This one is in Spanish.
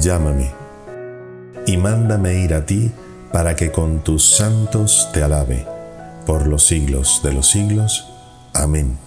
llámame. Y mándame ir a ti para que con tus santos te alabe. Por los siglos de los siglos. Amén.